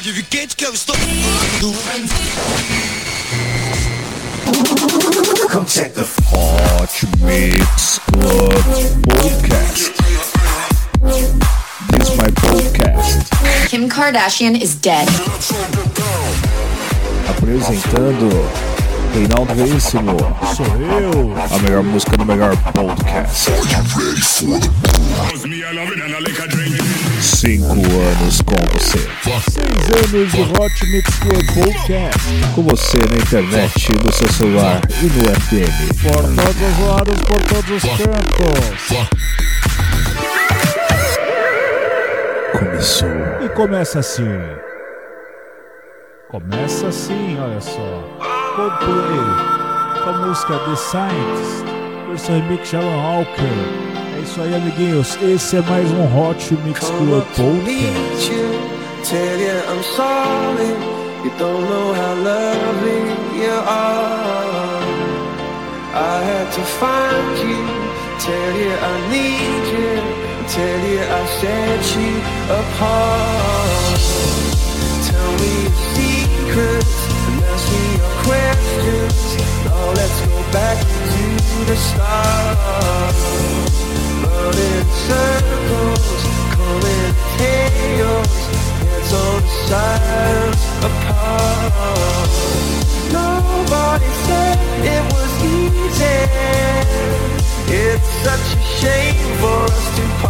pode vir quente que eu estou. Come check the Hot Mix Club Podcast. This is my podcast. Kim Kardashian is dead. Apresentando Reinaldo Veríssimo. Sou eu. A melhor música do melhor podcast. Cinco anos com você. Seis anos de Hot Mix Club Podcast. Com você na internet, no seu celular e no FM. Por todos os lados, por todos os cantos. Começou. E começa assim. Começa assim, olha só. Coldplay. Com a música The Scientist. Remix de Alan Walker. É isso aí, amiguinhos. Esse é mais um Hot Mix Club Podcast. Tell you I'm sorry. You don't know how lovely you are. I had to find you. Tell you I need you. Tell you I set you apart. Tell me your secrets your questions. Let's go back to the start. Running circles, apart. Nobody said it was easy. It's such a shame for us to part.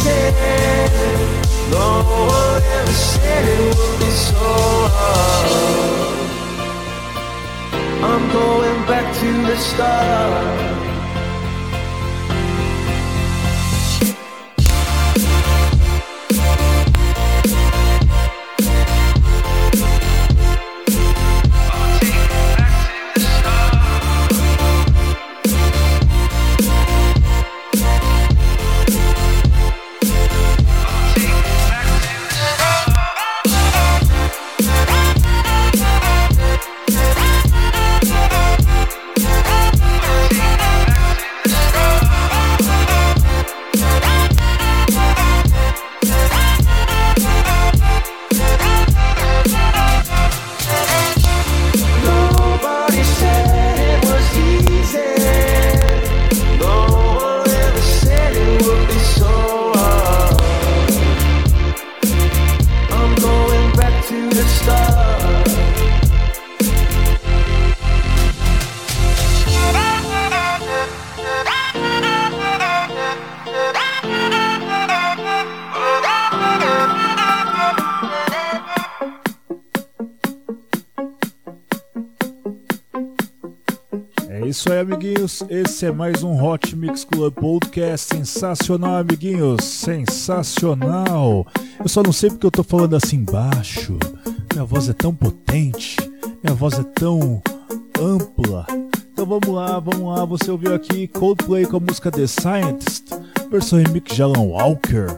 Easy. No one ever said it would be so hard. I'm going back to the start. Amiguinhos. Esse é mais um Hot Mix Club Podcast. Sensacional, amiguinhos. Sensacional. Eu só não sei porque eu tô falando assim baixo. Minha voz é tão potente. Minha voz é tão ampla. Então vamos lá, vamos lá. Você ouviu aqui Coldplay com a música The Scientist, versão remix de Alan Walker.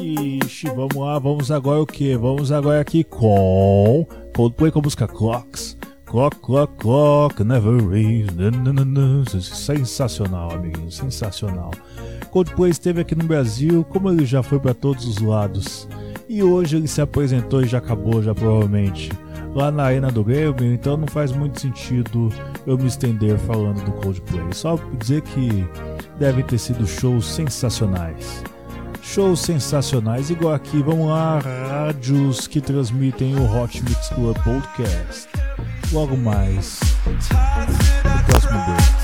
Ixi, vamos lá, vamos agora o que? Vamos agora aqui com Coldplay com a música Clocks. Clock, clock, clock, never raise. Sensacional, amiguinho, sensacional. Coldplay esteve aqui no Brasil, como ele já foi para todos os lados. E hoje ele se apresentou e já acabou, já provavelmente, lá na Arena do Grêmio, então não faz muito sentido eu me estender falando do Coldplay. Só dizer que devem ter sido shows sensacionais. Shows sensacionais, igual aqui, vamos lá, rádios que transmitem o Hot Mix Club Podcast logo mais no próximo dia.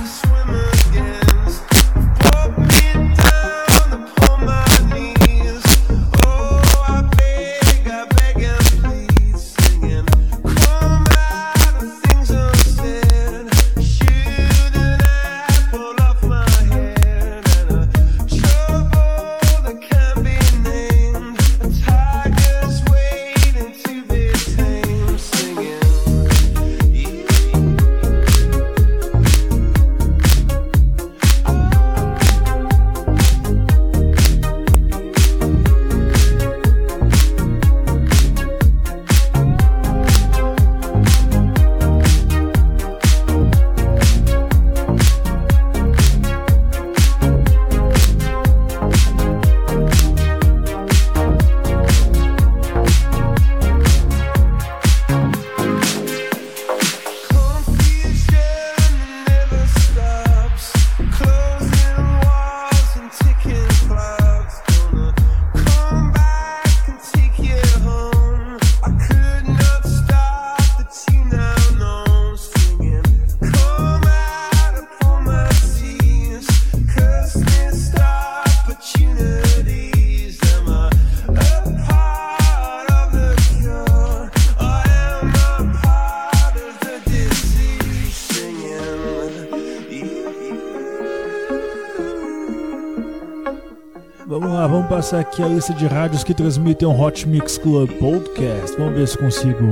Passar aqui a lista de rádios que transmitem o Hot Mix Club Podcast. Vamos ver se consigo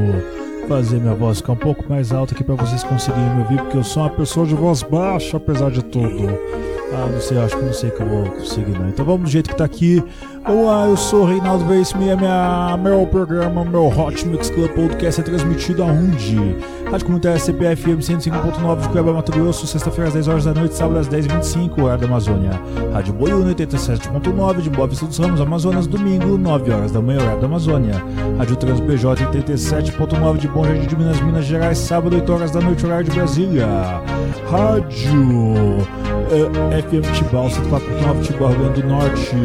fazer minha voz ficar um pouco mais alta aqui para vocês conseguirem me ouvir, porque eu sou uma pessoa de voz baixa, apesar de tudo. Ah, não sei, acho que não sei que eu vou conseguir, não. Então vamos do jeito que tá aqui. Vamos lá, eu sou o Reinaldo Veríssimo e é minha, meu programa, meu Hot Mix Club Podcast é transmitido aonde? Rádio Comunitária CPFM 105.9 de Cuiabá, Mato Grosso, sexta-feira às 10 horas da noite, sábado às 10h25, horário da Amazônia. Rádio Boiúna 87.9 de Boa Vista dos Ramos, Amazonas, domingo, 9 horas da manhã, horário da Amazônia. Rádio Trans BJ 87.9 de Bom Jardim de Minas, Minas Gerais, sábado, 8 horas da noite, horário de Brasília. Rádio eh, FM Tibau 104.9 Tibau, Rio Grande do Norte.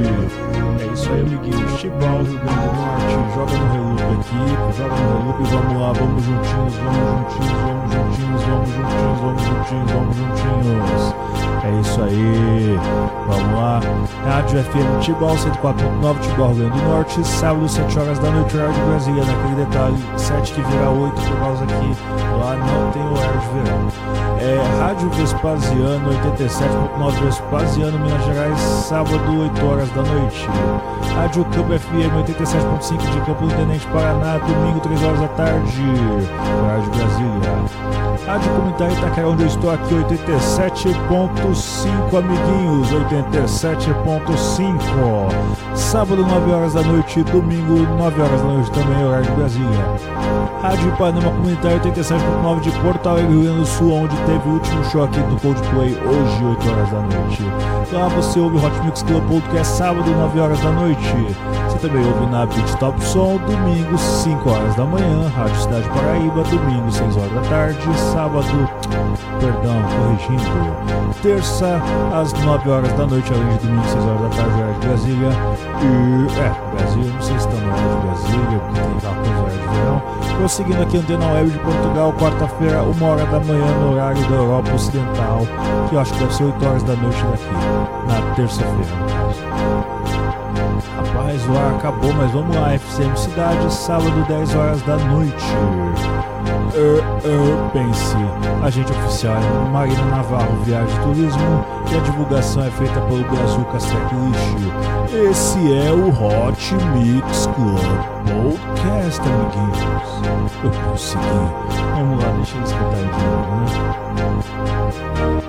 É isso aí, amiguinhos. Tibau, Rio Grande do Norte. Joga no relupe aqui, joga no relupe e vamos lá, vamos juntinhos, vamos juntinhos, vamos juntinhos, vamos juntinhos, vamos juntinhos, vamos juntinhos. É isso aí. Vamos lá. Rádio FM Tibau 104.9 Tibau, Rio Grande do Norte. Sábado, 7 horas da noite, horário de Brasília. Naquele detalhe, 7 que vira 8 por causa que lá não tem horário de verão. É, Rádio Vespasiano 87.9 Vespasiano, Minas Gerais, sábado, 8 horas da noite. Rádio Campo FM 87.5 de Campo do Tenente Paraná, domingo, 3 horas da tarde, horário de Brasília. Rádio Comunitária Itaquera, onde eu estou aqui, 87.5, amiguinhos, 87.5. Sábado, 9 horas da noite, domingo, 9 horas da noite também, horário de Brasília. Rádio Panema Comunitária 87.9 de Porto Alegre, Rio Grande do Sul, onde teve o último show aqui do Coldplay, hoje, 8 horas da noite. Lá você ouve Hot Mix Club Podcast, sábado, 9 horas da noite. Você também ouve na Beat Top Som, domingo, 5 horas da manhã, Rádio Cidade Paraíba, domingo, 6 horas da tarde, sábado, perdão, corrigindo, terça, às 9 horas da noite, além de domingo, 6 horas da tarde, horário de Brasília. E, é, Brasília, não sei se está no horário de Brasília, porque tem 14 horas de verão. Prosseguindo aqui, Antena Web de Portugal, quarta-feira, 1 hora da manhã, no horário da Europa Ocidental, que eu acho que deve ser 8 horas da noite daqui, na terça-feira, no caso. Rapaz, o ar acabou, mas vamos lá, FCM Cidade, sábado, 10 horas da noite. Er, er, pense, agente oficial é Marina Navarro Viagem Turismo e a divulgação é feita pelo Brasil Castrec Lixo. Esse é o Hot Mix Club Podcast, amiguinhos. Eu consegui. Vamos lá, deixa eu escutar de novo, né?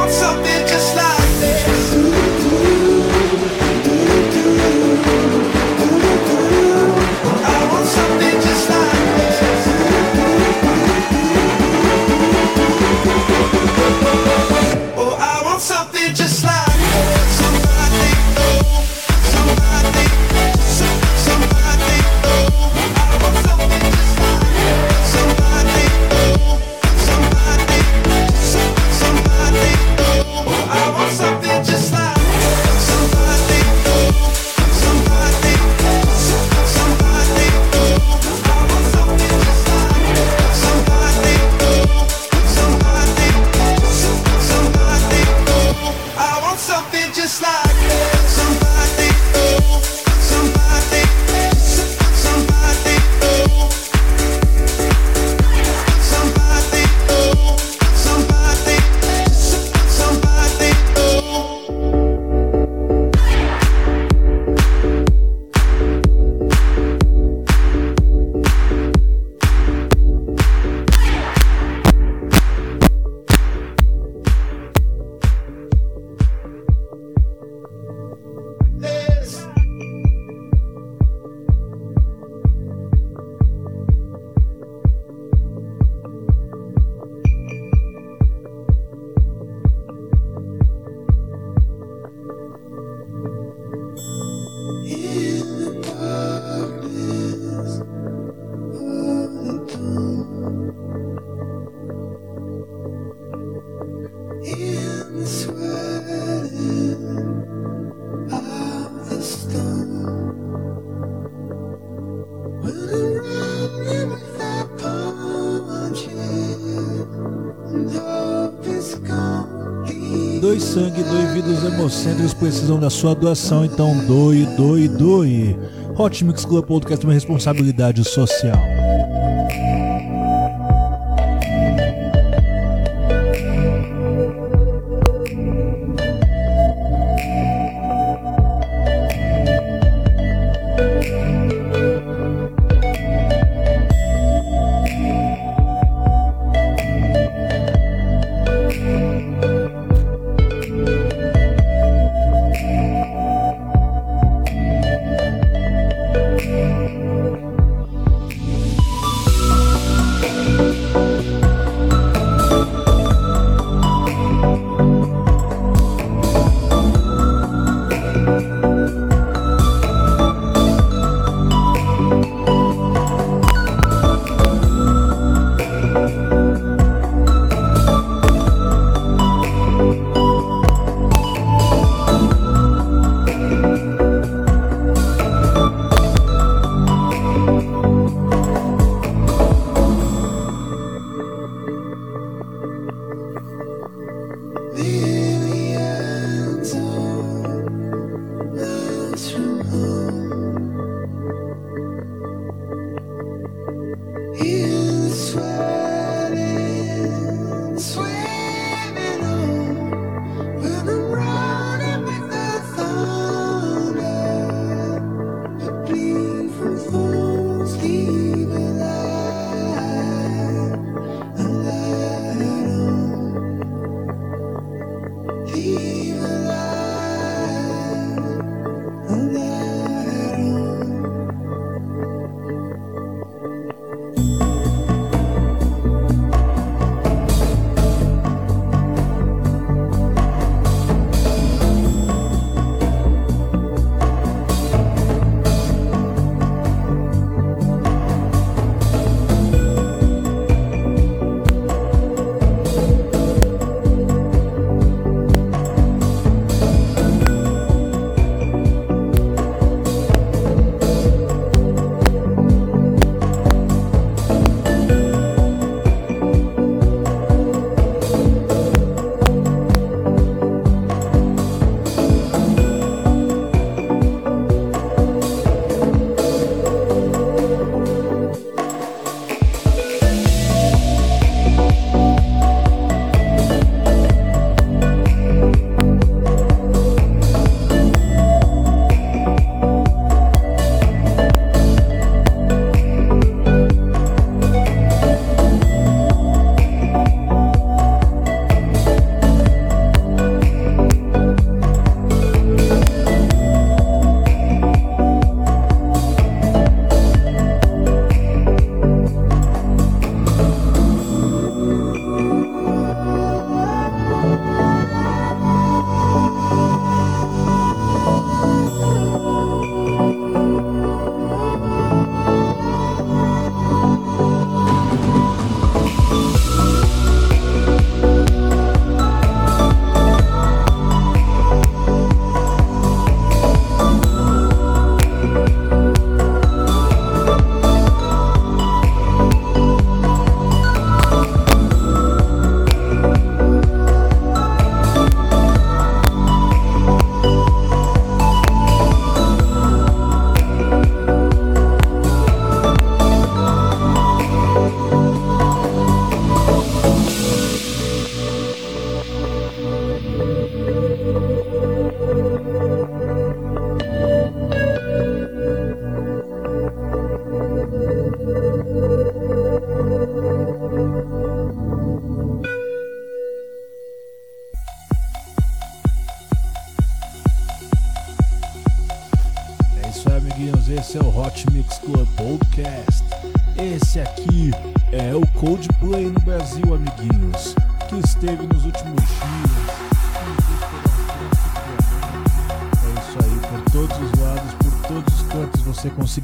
sangue, doe vidas hemocêntricos precisam da sua doação, então doe, doe, doe. Hot Mix Club Podcast uma responsabilidade social.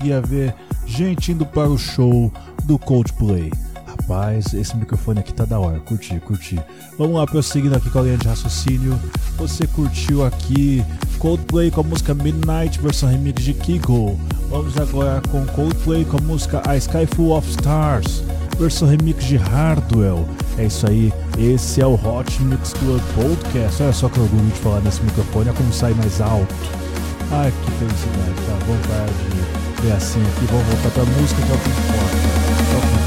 conseguia ver gente indo para o show do Coldplay. Rapaz, esse microfone aqui tá da hora, curti, curti. Vamos lá, prosseguindo aqui com a linha de raciocínio. Você curtiu aqui Coldplay com a música Midnight, versão remix de Kiko. Vamos agora com Coldplay com a música A Sky Full of Stars, versão remix de Hardwell. É isso aí, esse é o Hot Mix Club Podcast. Olha só que orgulho de falar nesse microfone, é como sai mais alto. Ai, que felicidade, tá? Vontade é assim aqui, vamos voltar pra música que é o que importa. Só que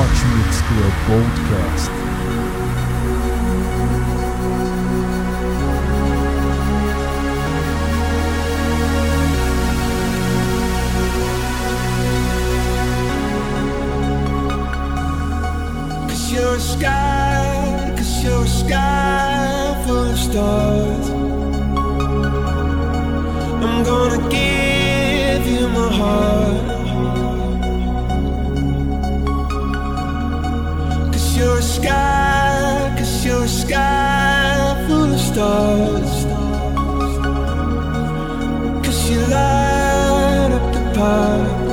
Hot Mix Club Podcast. sky, cause you're a sky full of stars. I'm gonna give you my. Cause you're a sky, cause you're a sky full of stars. Cause you light up the park.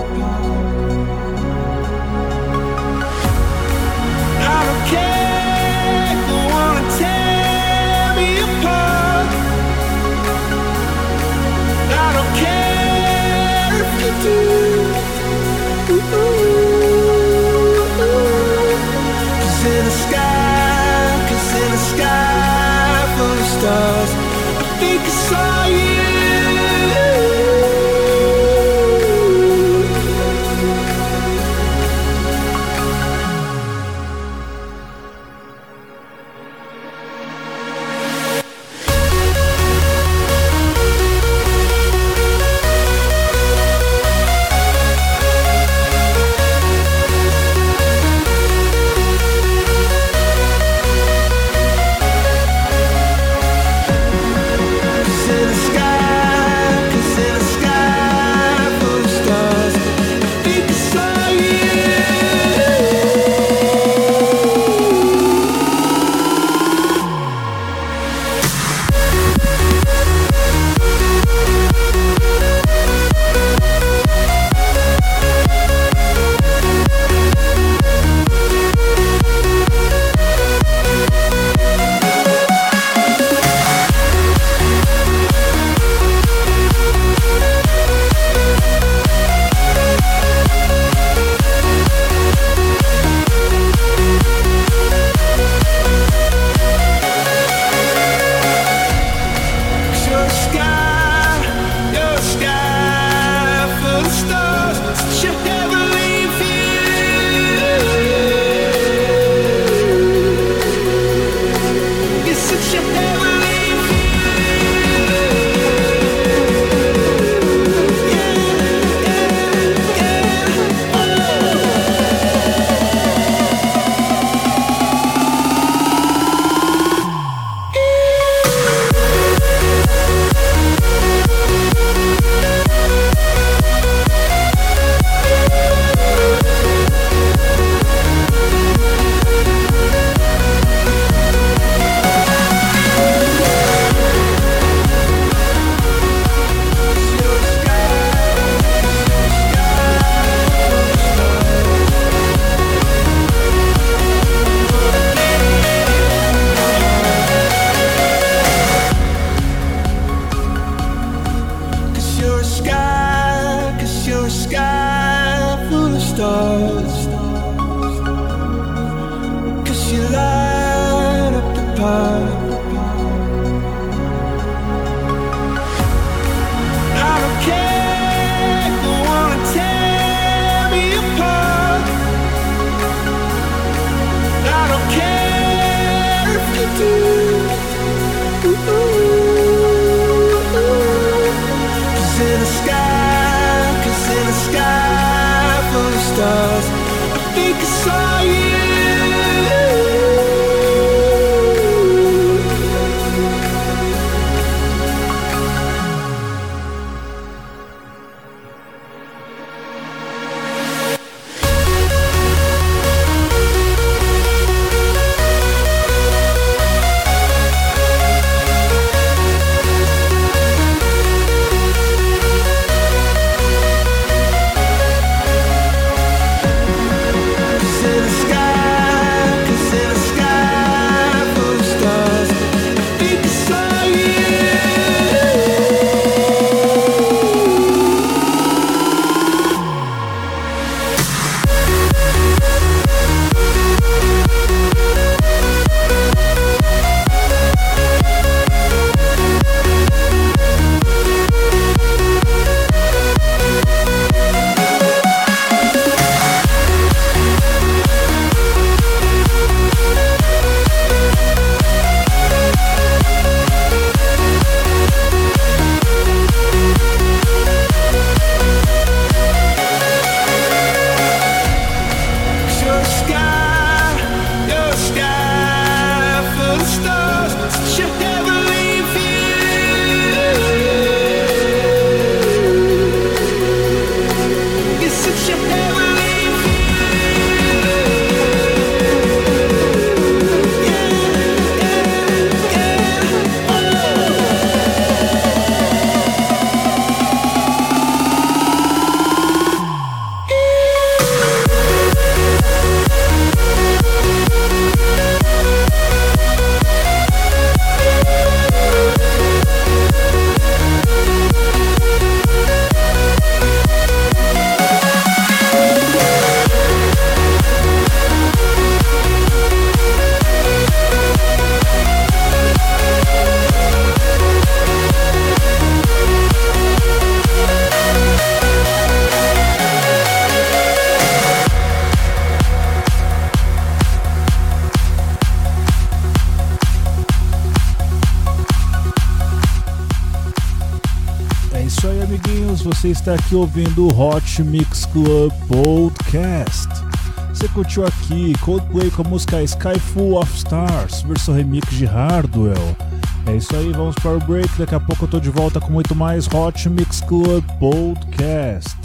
Está aqui ouvindo o Hot Mix Club Podcast. Você curtiu aqui Coldplay com a música Sky Full of Stars, versão remix de Hardwell. É isso aí, vamos para o break. Daqui a pouco eu tô de volta com muito mais Hot Mix Club Podcast.